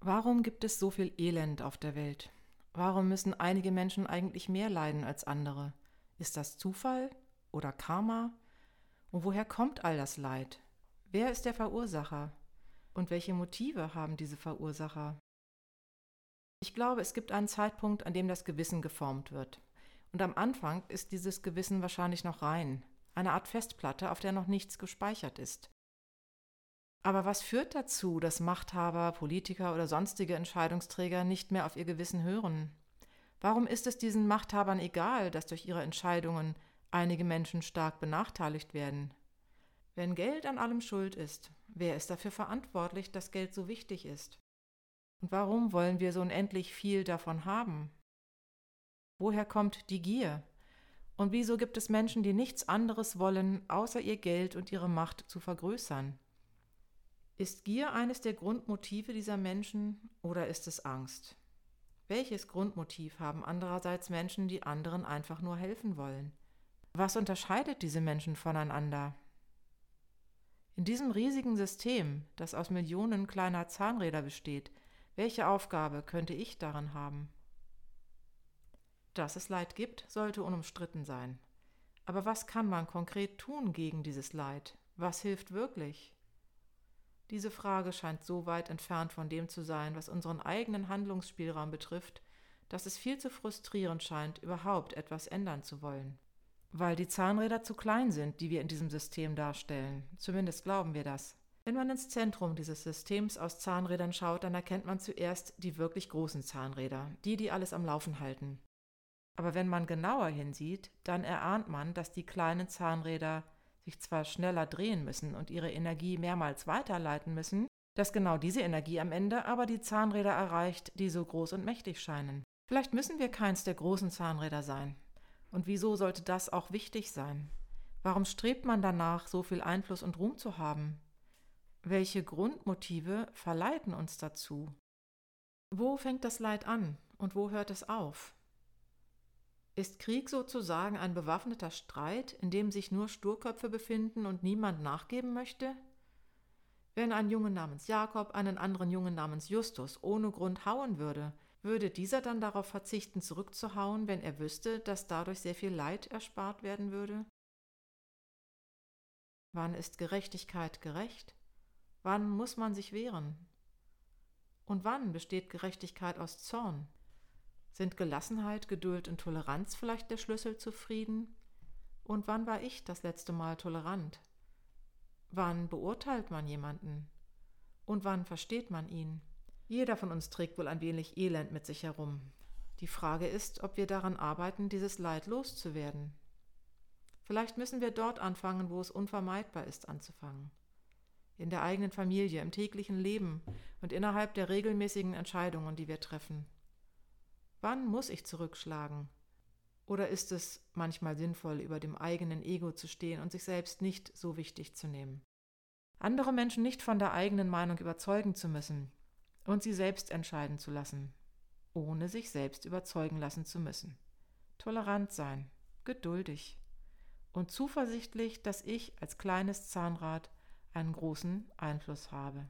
Warum gibt es so viel Elend auf der Welt? Warum müssen einige Menschen eigentlich mehr leiden als andere? Ist das Zufall oder Karma? Und woher kommt all das Leid? Wer ist der Verursacher? Und welche Motive haben diese Verursacher? Ich glaube, es gibt einen Zeitpunkt, an dem das Gewissen geformt wird. Und am Anfang ist dieses Gewissen wahrscheinlich noch rein, eine Art Festplatte, auf der noch nichts gespeichert ist. Aber was führt dazu, dass Machthaber, Politiker oder sonstige Entscheidungsträger nicht mehr auf ihr Gewissen hören? Warum ist es diesen Machthabern egal, dass durch ihre Entscheidungen einige Menschen stark benachteiligt werden? Wenn Geld an allem schuld ist, wer ist dafür verantwortlich, dass Geld so wichtig ist? Und warum wollen wir so unendlich viel davon haben? Woher kommt die Gier? Und wieso gibt es Menschen, die nichts anderes wollen, außer ihr Geld und ihre Macht zu vergrößern? Ist Gier eines der Grundmotive dieser Menschen oder ist es Angst? Welches Grundmotiv haben andererseits Menschen, die anderen einfach nur helfen wollen? Was unterscheidet diese Menschen voneinander? In diesem riesigen System, das aus Millionen kleiner Zahnräder besteht, welche Aufgabe könnte ich darin haben? Dass es Leid gibt, sollte unumstritten sein. Aber was kann man konkret tun gegen dieses Leid? Was hilft wirklich? Diese Frage scheint so weit entfernt von dem zu sein, was unseren eigenen Handlungsspielraum betrifft, dass es viel zu frustrierend scheint, überhaupt etwas ändern zu wollen. Weil die Zahnräder zu klein sind, die wir in diesem System darstellen. Zumindest glauben wir das. Wenn man ins Zentrum dieses Systems aus Zahnrädern schaut, dann erkennt man zuerst die wirklich großen Zahnräder, die, die alles am Laufen halten. Aber wenn man genauer hinsieht, dann erahnt man, dass die kleinen Zahnräder sich zwar schneller drehen müssen und ihre Energie mehrmals weiterleiten müssen, dass genau diese Energie am Ende aber die Zahnräder erreicht, die so groß und mächtig scheinen. Vielleicht müssen wir keins der großen Zahnräder sein. Und wieso sollte das auch wichtig sein? Warum strebt man danach, so viel Einfluss und Ruhm zu haben? Welche Grundmotive verleiten uns dazu? Wo fängt das Leid an und wo hört es auf? Ist Krieg sozusagen ein bewaffneter Streit, in dem sich nur Sturköpfe befinden und niemand nachgeben möchte? Wenn ein Junge namens Jakob einen anderen Jungen namens Justus ohne Grund hauen würde, würde dieser dann darauf verzichten, zurückzuhauen, wenn er wüsste, dass dadurch sehr viel Leid erspart werden würde? Wann ist Gerechtigkeit gerecht? Wann muss man sich wehren? Und wann besteht Gerechtigkeit aus Zorn? Sind Gelassenheit, Geduld und Toleranz vielleicht der Schlüssel zu Frieden? Und wann war ich das letzte Mal tolerant? Wann beurteilt man jemanden? Und wann versteht man ihn? Jeder von uns trägt wohl ein wenig Elend mit sich herum. Die Frage ist, ob wir daran arbeiten, dieses Leid loszuwerden. Vielleicht müssen wir dort anfangen, wo es unvermeidbar ist anzufangen. In der eigenen Familie, im täglichen Leben und innerhalb der regelmäßigen Entscheidungen, die wir treffen. Wann muss ich zurückschlagen? Oder ist es manchmal sinnvoll, über dem eigenen Ego zu stehen und sich selbst nicht so wichtig zu nehmen? Andere Menschen nicht von der eigenen Meinung überzeugen zu müssen und sie selbst entscheiden zu lassen, ohne sich selbst überzeugen lassen zu müssen. Tolerant sein, geduldig und zuversichtlich, dass ich als kleines Zahnrad einen großen Einfluss habe.